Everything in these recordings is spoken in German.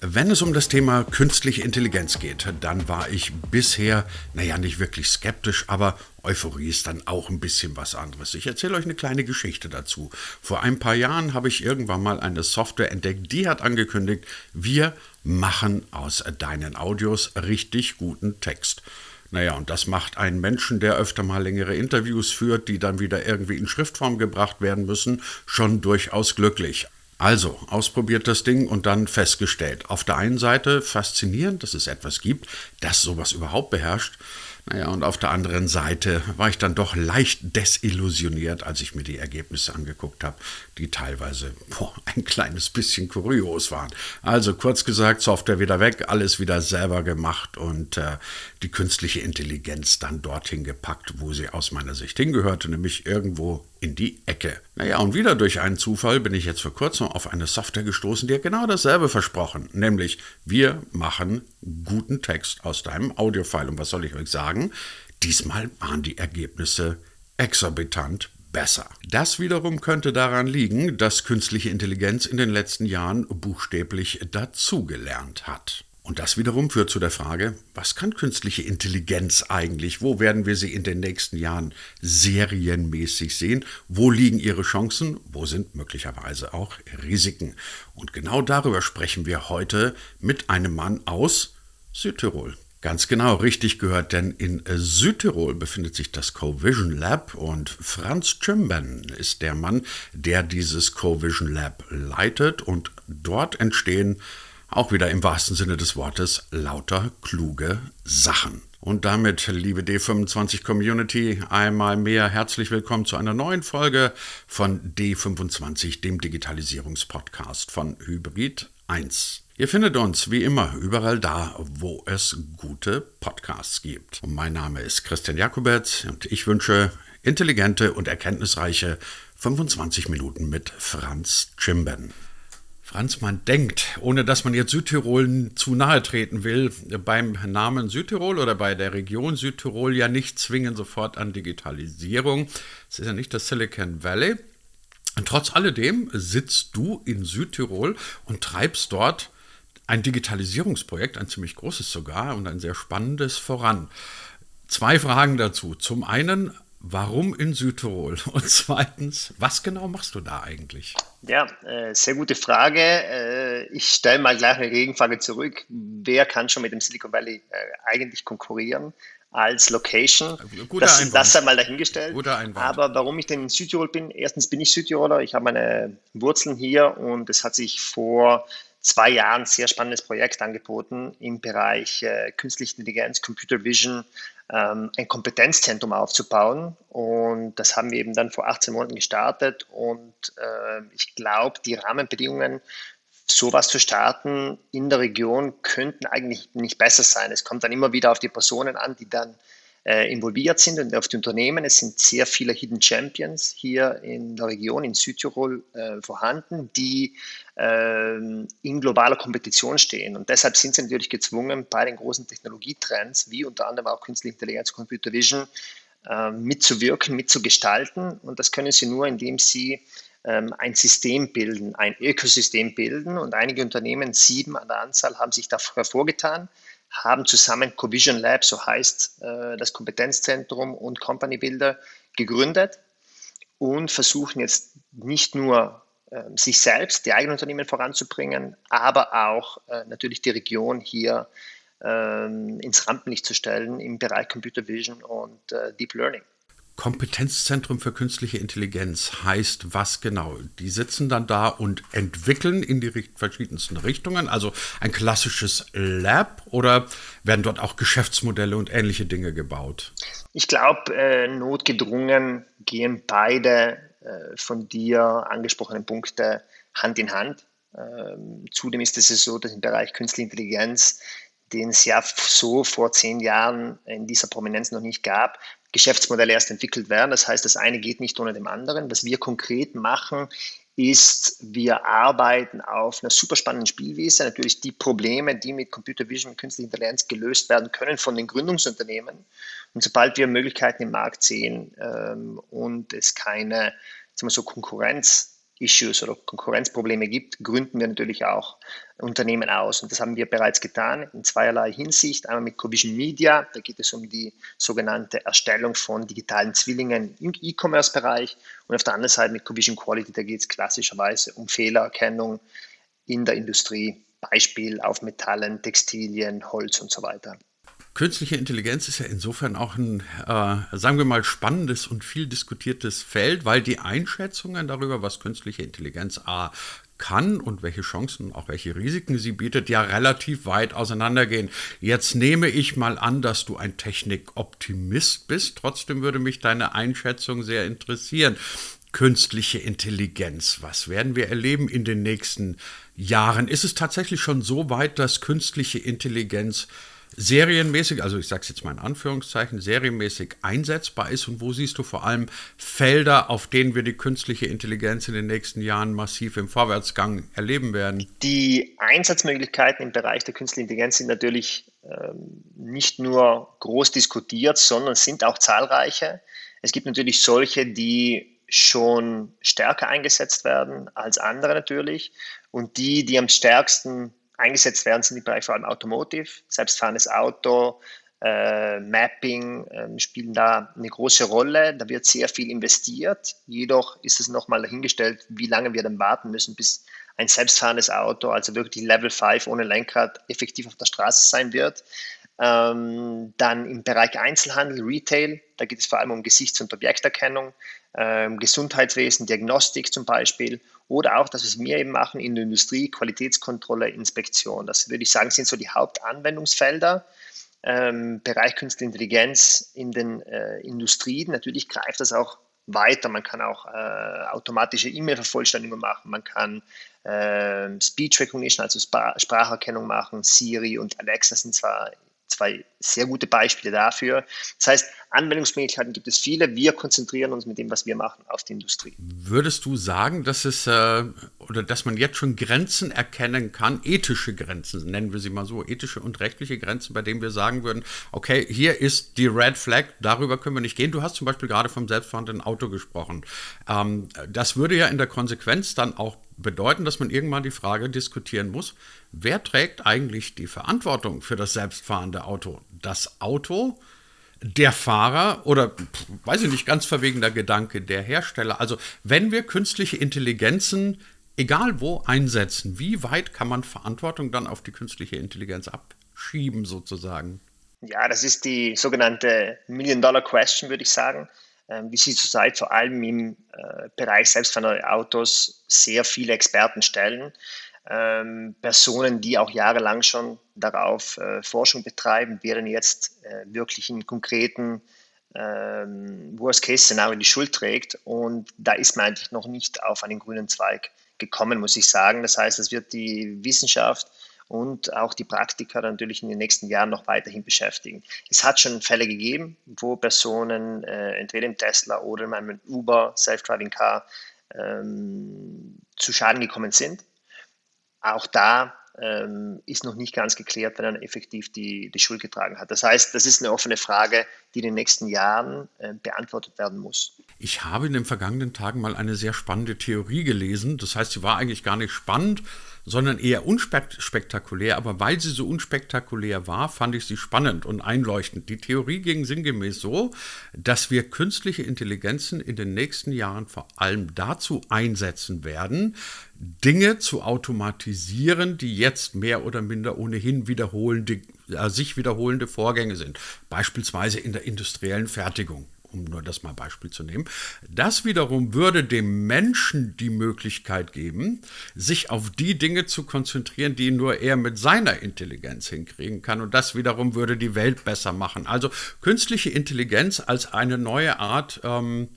Wenn es um das Thema künstliche Intelligenz geht, dann war ich bisher, naja, nicht wirklich skeptisch, aber Euphorie ist dann auch ein bisschen was anderes. Ich erzähle euch eine kleine Geschichte dazu. Vor ein paar Jahren habe ich irgendwann mal eine Software entdeckt, die hat angekündigt, wir machen aus deinen Audios richtig guten Text. Naja, und das macht einen Menschen, der öfter mal längere Interviews führt, die dann wieder irgendwie in Schriftform gebracht werden müssen, schon durchaus glücklich. Also, ausprobiert das Ding und dann festgestellt. Auf der einen Seite faszinierend, dass es etwas gibt, das sowas überhaupt beherrscht. Naja, und auf der anderen Seite war ich dann doch leicht desillusioniert, als ich mir die Ergebnisse angeguckt habe, die teilweise boah, ein kleines bisschen kurios waren. Also kurz gesagt, Software wieder weg, alles wieder selber gemacht und äh, die künstliche Intelligenz dann dorthin gepackt, wo sie aus meiner Sicht hingehörte, nämlich irgendwo in die Ecke. Naja, und wieder durch einen Zufall bin ich jetzt vor kurzem auf eine Software gestoßen, die hat genau dasselbe versprochen, nämlich wir machen guten Text aus deinem Audiofile. Und was soll ich euch sagen? Diesmal waren die Ergebnisse exorbitant besser. Das wiederum könnte daran liegen, dass künstliche Intelligenz in den letzten Jahren buchstäblich dazugelernt hat. Und das wiederum führt zu der Frage, was kann künstliche Intelligenz eigentlich? Wo werden wir sie in den nächsten Jahren serienmäßig sehen? Wo liegen ihre Chancen? Wo sind möglicherweise auch Risiken? Und genau darüber sprechen wir heute mit einem Mann aus Südtirol. Ganz genau, richtig gehört, denn in Südtirol befindet sich das Covision Lab und Franz Chimben ist der Mann, der dieses Covision Lab leitet und dort entstehen auch wieder im wahrsten Sinne des Wortes lauter kluge Sachen. Und damit, liebe D25 Community, einmal mehr herzlich willkommen zu einer neuen Folge von D25, dem Digitalisierungspodcast von Hybrid 1. Ihr findet uns wie immer überall da, wo es gute Podcasts gibt. Und mein Name ist Christian Jakobetz und ich wünsche intelligente und erkenntnisreiche 25 Minuten mit Franz Chimben. Franz, man denkt, ohne dass man jetzt Südtirol zu nahe treten will, beim Namen Südtirol oder bei der Region Südtirol ja nicht zwingend sofort an Digitalisierung. Es ist ja nicht das Silicon Valley. Und trotz alledem sitzt du in Südtirol und treibst dort ein Digitalisierungsprojekt, ein ziemlich großes sogar und ein sehr spannendes voran. Zwei Fragen dazu. Zum einen, Warum in Südtirol? Und zweitens, was genau machst du da eigentlich? Ja, äh, sehr gute Frage. Äh, ich stelle mal gleich eine Gegenfrage zurück. Wer kann schon mit dem Silicon Valley äh, eigentlich konkurrieren? als Location. Guter das, Einwand. das einmal dahingestellt. Guter Einwand. Aber warum ich denn in Südtirol bin, erstens bin ich Südtiroler, ich habe meine Wurzeln hier und es hat sich vor zwei Jahren ein sehr spannendes Projekt angeboten im Bereich äh, künstliche Intelligenz, Computer Vision, ähm, ein Kompetenzzentrum aufzubauen. Und das haben wir eben dann vor 18 Monaten gestartet. Und äh, ich glaube, die Rahmenbedingungen, sowas zu starten in der Region, könnten eigentlich nicht besser sein. Es kommt dann immer wieder auf die Personen an, die dann äh, involviert sind und auf die Unternehmen. Es sind sehr viele Hidden Champions hier in der Region, in Südtirol äh, vorhanden, die äh, in globaler Kompetition stehen. Und deshalb sind sie natürlich gezwungen, bei den großen Technologietrends, wie unter anderem auch Künstliche Intelligenz, Computer Vision, äh, mitzuwirken, mitzugestalten. Und das können sie nur, indem sie ähm, ein System bilden, ein Ökosystem bilden. Und einige Unternehmen, sieben an der Anzahl, haben sich dafür hervorgetan haben zusammen Covision Lab, so heißt äh, das Kompetenzzentrum und Company Builder, gegründet und versuchen jetzt nicht nur äh, sich selbst, die eigenen Unternehmen voranzubringen, aber auch äh, natürlich die Region hier ähm, ins Rampenlicht zu stellen im Bereich Computer Vision und äh, Deep Learning. Kompetenzzentrum für künstliche Intelligenz heißt was genau? Die sitzen dann da und entwickeln in die verschiedensten Richtungen, also ein klassisches Lab oder werden dort auch Geschäftsmodelle und ähnliche Dinge gebaut? Ich glaube, äh, notgedrungen gehen beide äh, von dir angesprochenen Punkte Hand in Hand. Ähm, zudem ist es so, dass im Bereich Künstliche Intelligenz den es ja so vor zehn Jahren in dieser Prominenz noch nicht gab, Geschäftsmodelle erst entwickelt werden. Das heißt, das eine geht nicht ohne dem anderen. Was wir konkret machen, ist, wir arbeiten auf einer super spannenden Spielwiese. Natürlich die Probleme, die mit Computer Vision und künstlicher Intelligenz gelöst werden können von den Gründungsunternehmen. Und sobald wir Möglichkeiten im Markt sehen ähm, und es keine sagen wir so, Konkurrenz Issues oder Konkurrenzprobleme gibt, gründen wir natürlich auch Unternehmen aus. Und das haben wir bereits getan in zweierlei Hinsicht. Einmal mit Covision Media, da geht es um die sogenannte Erstellung von digitalen Zwillingen im E-Commerce-Bereich. Und auf der anderen Seite mit Covision Quality, da geht es klassischerweise um Fehlererkennung in der Industrie, Beispiel auf Metallen, Textilien, Holz und so weiter. Künstliche Intelligenz ist ja insofern auch ein, äh, sagen wir mal, spannendes und viel diskutiertes Feld, weil die Einschätzungen darüber, was künstliche Intelligenz A kann und welche Chancen, auch welche Risiken sie bietet, ja relativ weit auseinandergehen. Jetzt nehme ich mal an, dass du ein Technikoptimist bist. Trotzdem würde mich deine Einschätzung sehr interessieren. Künstliche Intelligenz, was werden wir erleben in den nächsten Jahren? Ist es tatsächlich schon so weit, dass künstliche Intelligenz serienmäßig, also ich sage es jetzt mal in Anführungszeichen, serienmäßig einsetzbar ist und wo siehst du vor allem Felder, auf denen wir die künstliche Intelligenz in den nächsten Jahren massiv im Vorwärtsgang erleben werden? Die Einsatzmöglichkeiten im Bereich der künstlichen Intelligenz sind natürlich ähm, nicht nur groß diskutiert, sondern sind auch zahlreiche. Es gibt natürlich solche, die schon stärker eingesetzt werden als andere natürlich und die, die am stärksten eingesetzt werden, sind im Bereich vor allem Automotive, selbstfahrendes Auto, äh, Mapping äh, spielen da eine große Rolle. Da wird sehr viel investiert. Jedoch ist es nochmal dahingestellt, wie lange wir dann warten müssen, bis ein selbstfahrendes Auto, also wirklich Level 5 ohne Lenkrad, effektiv auf der Straße sein wird. Ähm, dann im Bereich Einzelhandel, Retail, da geht es vor allem um Gesichts- und Objekterkennung, ähm, Gesundheitswesen, Diagnostik zum Beispiel oder auch, dass wir es mir eben machen in der Industrie, Qualitätskontrolle, Inspektion. Das würde ich sagen, sind so die Hauptanwendungsfelder. Ähm, Bereich Künstliche Intelligenz in den äh, Industrien. Natürlich greift das auch weiter. Man kann auch äh, automatische E-Mail-Vervollständigung machen. Man kann äh, Speech Recognition, also Spracherkennung machen. Siri und Alexa sind zwar zwei sehr gute Beispiele dafür. Das heißt, Anwendungsmöglichkeiten gibt es viele. Wir konzentrieren uns mit dem, was wir machen, auf die Industrie. Würdest du sagen, dass es äh, oder dass man jetzt schon Grenzen erkennen kann, ethische Grenzen, nennen wir sie mal so, ethische und rechtliche Grenzen, bei denen wir sagen würden, okay, hier ist die Red Flag, darüber können wir nicht gehen. Du hast zum Beispiel gerade vom selbstfahrenden Auto gesprochen. Ähm, das würde ja in der Konsequenz dann auch bedeuten, dass man irgendwann die Frage diskutieren muss, wer trägt eigentlich die Verantwortung für das selbstfahrende Auto? Das Auto, der Fahrer oder, weiß ich nicht, ganz verwegener Gedanke, der Hersteller. Also wenn wir künstliche Intelligenzen, egal wo, einsetzen, wie weit kann man Verantwortung dann auf die künstliche Intelligenz abschieben sozusagen? Ja, das ist die sogenannte Million-Dollar-Question, würde ich sagen wie Sie zurzeit vor allem im äh, Bereich selbstfahrender Autos sehr viele Experten stellen. Ähm, Personen, die auch jahrelang schon darauf äh, Forschung betreiben, werden jetzt äh, wirklich in konkreten ähm, Worst-Case-Szenarien die Schuld trägt. Und da ist man eigentlich noch nicht auf einen grünen Zweig gekommen, muss ich sagen. Das heißt, es wird die Wissenschaft und auch die Praktiker natürlich in den nächsten Jahren noch weiterhin beschäftigen. Es hat schon Fälle gegeben, wo Personen äh, entweder im Tesla oder in einem Uber Self-Driving Car ähm, zu Schaden gekommen sind. Auch da ähm, ist noch nicht ganz geklärt, wer dann effektiv die, die Schuld getragen hat. Das heißt, das ist eine offene Frage, die in den nächsten Jahren äh, beantwortet werden muss. Ich habe in den vergangenen Tagen mal eine sehr spannende Theorie gelesen. Das heißt, sie war eigentlich gar nicht spannend, sondern eher unspektakulär. Aber weil sie so unspektakulär war, fand ich sie spannend und einleuchtend. Die Theorie ging sinngemäß so, dass wir künstliche Intelligenzen in den nächsten Jahren vor allem dazu einsetzen werden, Dinge zu automatisieren, die jetzt mehr oder minder ohnehin wiederholende, äh, sich wiederholende Vorgänge sind. Beispielsweise in der industriellen Fertigung um nur das mal Beispiel zu nehmen. Das wiederum würde dem Menschen die Möglichkeit geben, sich auf die Dinge zu konzentrieren, die nur er mit seiner Intelligenz hinkriegen kann. Und das wiederum würde die Welt besser machen. Also künstliche Intelligenz als eine neue Art ähm,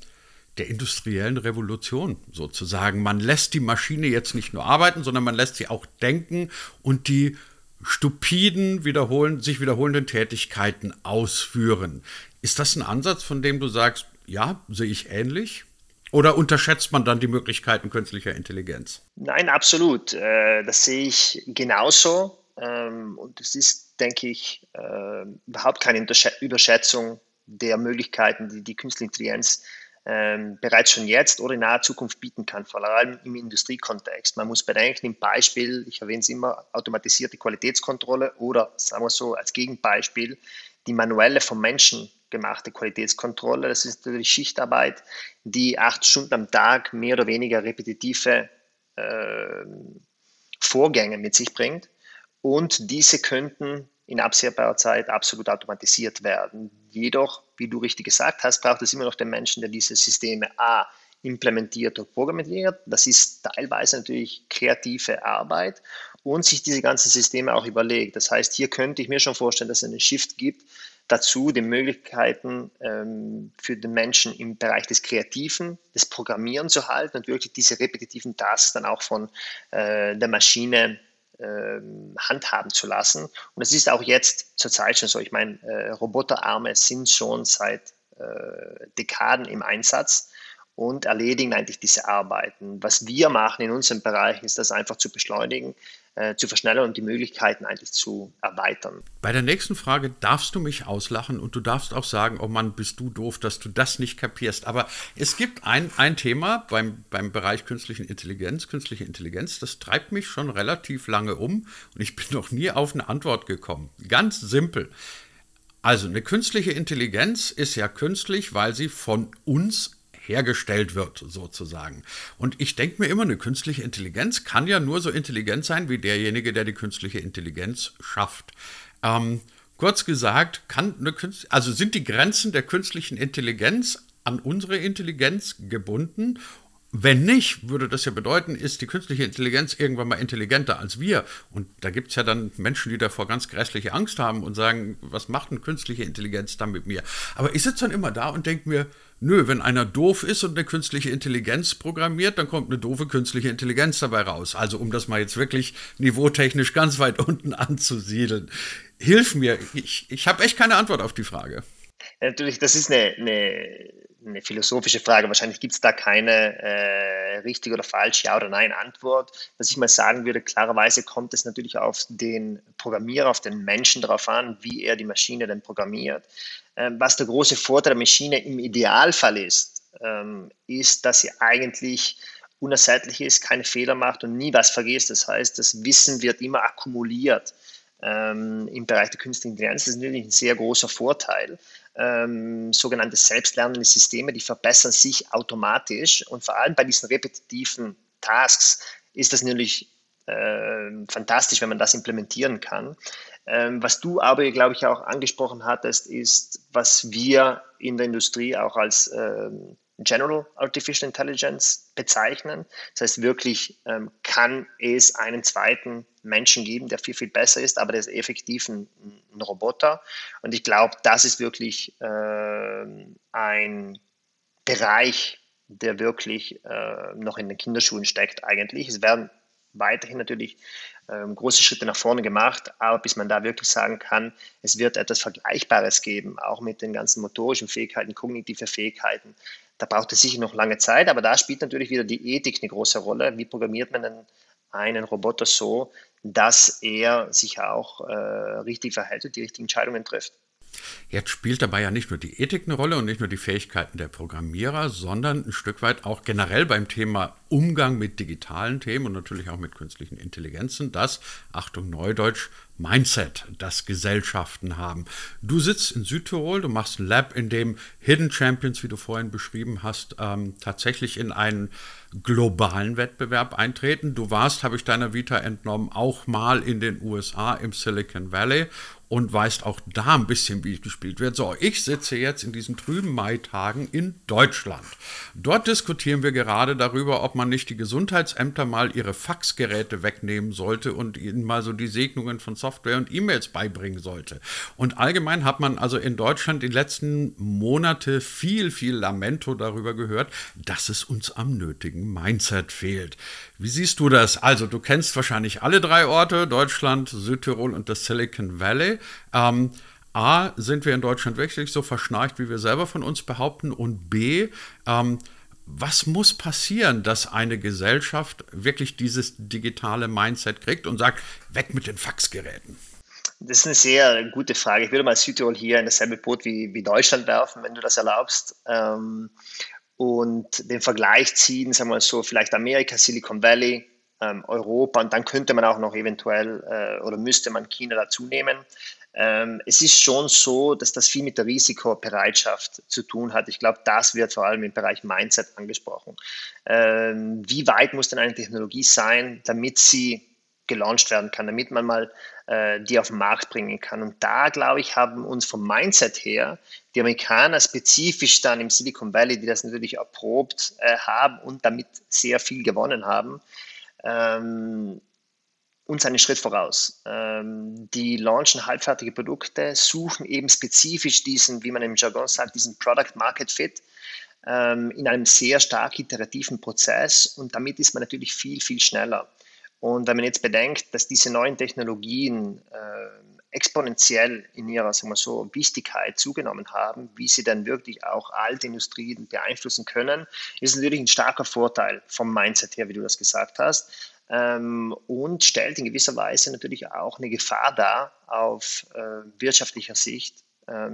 der industriellen Revolution sozusagen. Man lässt die Maschine jetzt nicht nur arbeiten, sondern man lässt sie auch denken und die stupiden, wiederholen, sich wiederholenden Tätigkeiten ausführen. Ist das ein Ansatz, von dem du sagst, ja, sehe ich ähnlich? Oder unterschätzt man dann die Möglichkeiten künstlicher Intelligenz? Nein, absolut. Äh, das sehe ich genauso. Ähm, und es ist, denke ich, äh, überhaupt keine Überschätzung der Möglichkeiten, die die künstliche Intelligenz ähm, bereits schon jetzt oder in naher Zukunft bieten kann, vor allem im Industriekontext. Man muss bedenken, im Beispiel, ich erwähne es immer, automatisierte Qualitätskontrolle oder sagen wir so als Gegenbeispiel, die manuelle vom Menschen gemachte Qualitätskontrolle. Das ist natürlich Schichtarbeit, die acht Stunden am Tag mehr oder weniger repetitive äh, Vorgänge mit sich bringt. Und diese könnten in absehbarer Zeit absolut automatisiert werden. Jedoch, wie du richtig gesagt hast, braucht es immer noch den Menschen, der diese Systeme A implementiert und programmiert. Das ist teilweise natürlich kreative Arbeit und sich diese ganzen Systeme auch überlegt. Das heißt, hier könnte ich mir schon vorstellen, dass es einen Shift gibt dazu, die Möglichkeiten ähm, für den Menschen im Bereich des Kreativen, des Programmieren zu halten und wirklich diese repetitiven Tasks dann auch von äh, der Maschine ähm, handhaben zu lassen. Und es ist auch jetzt zurzeit schon so. Ich meine, äh, Roboterarme sind schon seit äh, Dekaden im Einsatz und erledigen eigentlich diese Arbeiten. Was wir machen in unserem Bereich, ist das einfach zu beschleunigen, äh, zu verschnellern und die Möglichkeiten eigentlich zu erweitern. Bei der nächsten Frage darfst du mich auslachen und du darfst auch sagen, oh Mann, bist du doof, dass du das nicht kapierst. Aber es gibt ein, ein Thema beim, beim Bereich künstlichen Intelligenz, künstliche Intelligenz, das treibt mich schon relativ lange um und ich bin noch nie auf eine Antwort gekommen. Ganz simpel. Also eine künstliche Intelligenz ist ja künstlich, weil sie von uns hergestellt wird, sozusagen. Und ich denke mir immer, eine künstliche Intelligenz kann ja nur so intelligent sein wie derjenige, der die künstliche Intelligenz schafft. Ähm, kurz gesagt, kann eine also sind die Grenzen der künstlichen Intelligenz an unsere Intelligenz gebunden wenn nicht, würde das ja bedeuten, ist die künstliche Intelligenz irgendwann mal intelligenter als wir. Und da gibt es ja dann Menschen, die davor ganz grässliche Angst haben und sagen, was macht eine künstliche Intelligenz dann mit mir? Aber ich sitze dann immer da und denke mir, nö, wenn einer doof ist und eine künstliche Intelligenz programmiert, dann kommt eine doofe künstliche Intelligenz dabei raus. Also um das mal jetzt wirklich niveautechnisch ganz weit unten anzusiedeln. Hilf mir, ich, ich habe echt keine Antwort auf die Frage. Natürlich, das ist eine, eine eine philosophische Frage. Wahrscheinlich gibt es da keine äh, richtige oder falsche Ja oder Nein Antwort. Was ich mal sagen würde, klarerweise kommt es natürlich auf den Programmierer, auf den Menschen darauf an, wie er die Maschine denn programmiert. Ähm, was der große Vorteil der Maschine im Idealfall ist, ähm, ist, dass sie eigentlich unersättlich ist, keine Fehler macht und nie was vergisst. Das heißt, das Wissen wird immer akkumuliert ähm, im Bereich der künstlichen Intelligenz. Ist natürlich ein sehr großer Vorteil ähm, sogenannte selbstlernende Systeme, die verbessern sich automatisch und vor allem bei diesen repetitiven Tasks ist das natürlich äh, fantastisch, wenn man das implementieren kann. Ähm, was du aber, glaube ich, auch angesprochen hattest, ist, was wir in der Industrie auch als ähm, General Artificial Intelligence bezeichnen. Das heißt, wirklich ähm, kann es einen zweiten Menschen geben, der viel, viel besser ist, aber der ist effektiv ein, ein Roboter. Und ich glaube, das ist wirklich äh, ein Bereich, der wirklich äh, noch in den Kinderschuhen steckt eigentlich. Es werden weiterhin natürlich ähm, große Schritte nach vorne gemacht, aber bis man da wirklich sagen kann, es wird etwas Vergleichbares geben, auch mit den ganzen motorischen Fähigkeiten, kognitive Fähigkeiten, da braucht es sicher noch lange Zeit, aber da spielt natürlich wieder die Ethik eine große Rolle. Wie programmiert man denn einen Roboter so, dass er sich auch äh, richtig verhält und die richtigen Entscheidungen trifft? Jetzt spielt dabei ja nicht nur die Ethik eine Rolle und nicht nur die Fähigkeiten der Programmierer, sondern ein Stück weit auch generell beim Thema Umgang mit digitalen Themen und natürlich auch mit künstlichen Intelligenzen, das, Achtung Neudeutsch, Mindset, das Gesellschaften haben. Du sitzt in Südtirol, du machst ein Lab, in dem Hidden Champions, wie du vorhin beschrieben hast, ähm, tatsächlich in einen globalen Wettbewerb eintreten. Du warst, habe ich deiner Vita entnommen, auch mal in den USA im Silicon Valley und weißt auch da ein bisschen, wie gespielt wird. So, ich sitze jetzt in diesen trüben Maitagen in Deutschland. Dort diskutieren wir gerade darüber, ob man nicht die Gesundheitsämter mal ihre Faxgeräte wegnehmen sollte und ihnen mal so die Segnungen von Software und E-Mails beibringen sollte. Und allgemein hat man also in Deutschland die letzten Monate viel, viel Lamento darüber gehört, dass es uns am nötigen Mindset fehlt. Wie siehst du das? Also, du kennst wahrscheinlich alle drei Orte, Deutschland, Südtirol und das Silicon Valley. Ähm, A, sind wir in Deutschland wirklich so verschnarcht, wie wir selber von uns behaupten? Und B, ähm, was muss passieren, dass eine Gesellschaft wirklich dieses digitale Mindset kriegt und sagt, weg mit den Faxgeräten? Das ist eine sehr gute Frage. Ich würde mal Südtirol hier in dasselbe Boot wie, wie Deutschland werfen, wenn du das erlaubst. Ähm, und den Vergleich ziehen, sagen wir mal so, vielleicht Amerika, Silicon Valley, ähm, Europa und dann könnte man auch noch eventuell äh, oder müsste man China dazu nehmen. Ähm, es ist schon so, dass das viel mit der Risikobereitschaft zu tun hat. Ich glaube, das wird vor allem im Bereich Mindset angesprochen. Ähm, wie weit muss denn eine Technologie sein, damit sie gelauncht werden kann, damit man mal die auf den Markt bringen kann. Und da, glaube ich, haben uns vom Mindset her die Amerikaner spezifisch dann im Silicon Valley, die das natürlich erprobt äh, haben und damit sehr viel gewonnen haben, ähm, uns einen Schritt voraus. Ähm, die launchen halbfertige Produkte, suchen eben spezifisch diesen, wie man im Jargon sagt, diesen Product Market Fit ähm, in einem sehr stark iterativen Prozess und damit ist man natürlich viel, viel schneller. Und wenn man jetzt bedenkt, dass diese neuen Technologien äh, exponentiell in ihrer sagen wir so, Wichtigkeit zugenommen haben, wie sie dann wirklich auch alte Industrien beeinflussen können, ist natürlich ein starker Vorteil vom Mindset her, wie du das gesagt hast. Ähm, und stellt in gewisser Weise natürlich auch eine Gefahr dar auf äh, wirtschaftlicher Sicht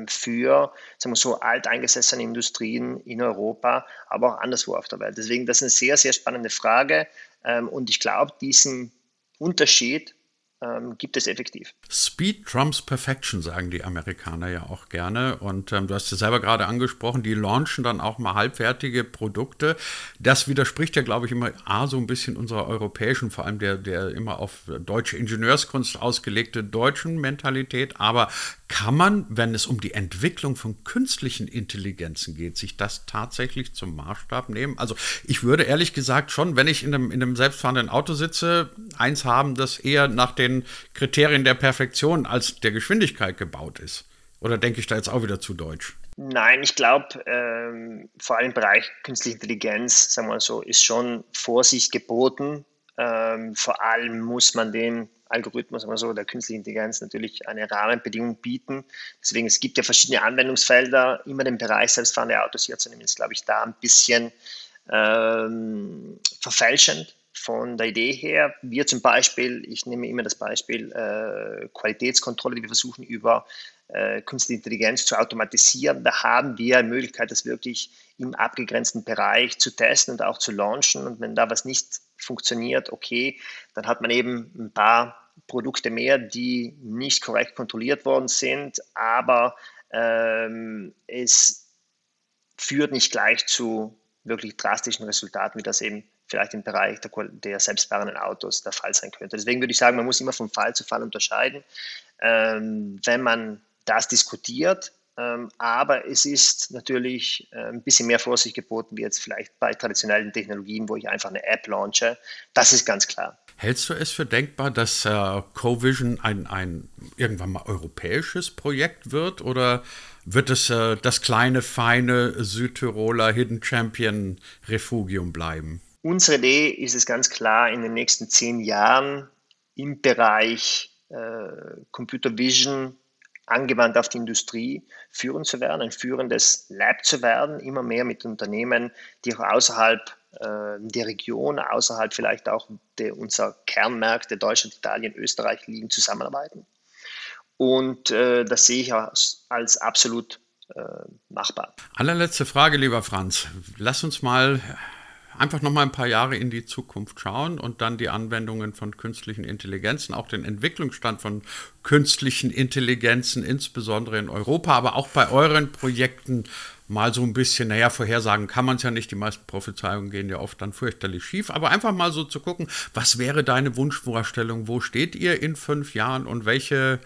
für sagen wir so alteingesessene Industrien in Europa, aber auch anderswo auf der Welt. Deswegen das ist eine sehr, sehr spannende Frage. Ähm, und ich glaube, diesen Unterschied ähm, gibt es effektiv. Speed trumps Perfection, sagen die Amerikaner ja auch gerne. Und ähm, du hast es selber gerade angesprochen, die launchen dann auch mal halbfertige Produkte. Das widerspricht ja, glaube ich, immer A, so ein bisschen unserer europäischen, vor allem der, der immer auf deutsche Ingenieurskunst ausgelegte deutschen Mentalität. Aber kann man, wenn es um die Entwicklung von künstlichen Intelligenzen geht, sich das tatsächlich zum Maßstab nehmen? Also ich würde ehrlich gesagt schon, wenn ich in einem, in einem selbstfahrenden Auto sitze, eins haben, das eher nach den Kriterien der Perfektion als der Geschwindigkeit gebaut ist. Oder denke ich da jetzt auch wieder zu deutsch? Nein, ich glaube, ähm, vor allem im Bereich künstliche Intelligenz, sagen wir mal so, ist schon Vorsicht geboten. Ähm, vor allem muss man den Algorithmus, aber so der künstlichen Intelligenz natürlich eine Rahmenbedingung bieten. Deswegen, es gibt ja verschiedene Anwendungsfelder. Immer den Bereich selbstfahrende Autos herzunehmen, ist, glaube ich, da ein bisschen ähm, verfälschend von der Idee her. Wir zum Beispiel, ich nehme immer das Beispiel äh, Qualitätskontrolle, die wir versuchen über äh, künstliche Intelligenz zu automatisieren. Da haben wir eine Möglichkeit, das wirklich im abgegrenzten Bereich zu testen und auch zu launchen. Und wenn da was nicht funktioniert, okay, dann hat man eben ein paar Produkte mehr, die nicht korrekt kontrolliert worden sind, aber ähm, es führt nicht gleich zu wirklich drastischen Resultaten, wie das eben vielleicht im Bereich der, der selbstfahrenden Autos der Fall sein könnte. Deswegen würde ich sagen, man muss immer von Fall zu Fall unterscheiden. Ähm, wenn man das diskutiert, ähm, aber es ist natürlich äh, ein bisschen mehr Vorsicht geboten, wie jetzt vielleicht bei traditionellen Technologien, wo ich einfach eine App launche. Das ist ganz klar. Hältst du es für denkbar, dass äh, CoVision ein, ein irgendwann mal europäisches Projekt wird oder wird es äh, das kleine, feine Südtiroler Hidden Champion Refugium bleiben? Unsere Idee ist es ganz klar, in den nächsten zehn Jahren im Bereich äh, Computer Vision angewandt auf die Industrie führend zu werden, ein führendes Lab zu werden, immer mehr mit Unternehmen, die auch außerhalb äh, der Region, außerhalb vielleicht auch der, unserer Kernmärkte Deutschland, Italien, Österreich liegen, zusammenarbeiten. Und äh, das sehe ich als, als absolut äh, machbar. Allerletzte Frage, lieber Franz. Lass uns mal einfach noch mal ein paar Jahre in die Zukunft schauen und dann die Anwendungen von künstlichen Intelligenzen, auch den Entwicklungsstand von künstlichen Intelligenzen, insbesondere in Europa, aber auch bei euren Projekten mal so ein bisschen, naja, vorhersagen kann man es ja nicht, die meisten Prophezeiungen gehen ja oft dann fürchterlich schief, aber einfach mal so zu gucken, was wäre deine Wunschvorstellung, wo steht ihr in fünf Jahren und welche,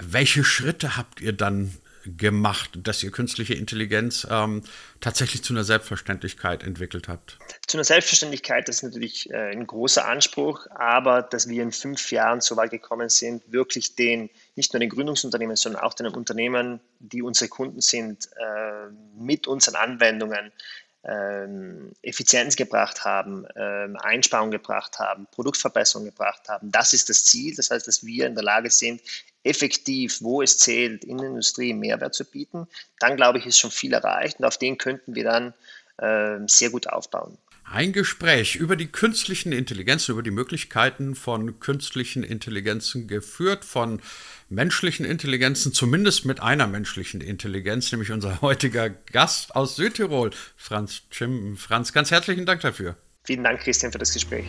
welche Schritte habt ihr dann gemacht, dass ihr künstliche Intelligenz ähm, tatsächlich zu einer Selbstverständlichkeit entwickelt habt? Zu einer Selbstverständlichkeit, ist natürlich äh, ein großer Anspruch, aber dass wir in fünf Jahren so weit gekommen sind, wirklich den, nicht nur den Gründungsunternehmen, sondern auch den Unternehmen, die unsere Kunden sind, äh, mit unseren Anwendungen ähm, Effizienz gebracht haben, ähm, Einsparungen gebracht haben, Produktverbesserungen gebracht haben. Das ist das Ziel. Das heißt, dass wir in der Lage sind, effektiv, wo es zählt, in der Industrie Mehrwert zu bieten. Dann glaube ich, ist schon viel erreicht und auf den könnten wir dann äh, sehr gut aufbauen. Ein Gespräch über die künstlichen Intelligenzen, über die Möglichkeiten von künstlichen Intelligenzen geführt, von menschlichen Intelligenzen, zumindest mit einer menschlichen Intelligenz, nämlich unser heutiger Gast aus Südtirol, Franz Chim. Franz, ganz herzlichen Dank dafür. Vielen Dank, Christian, für das Gespräch.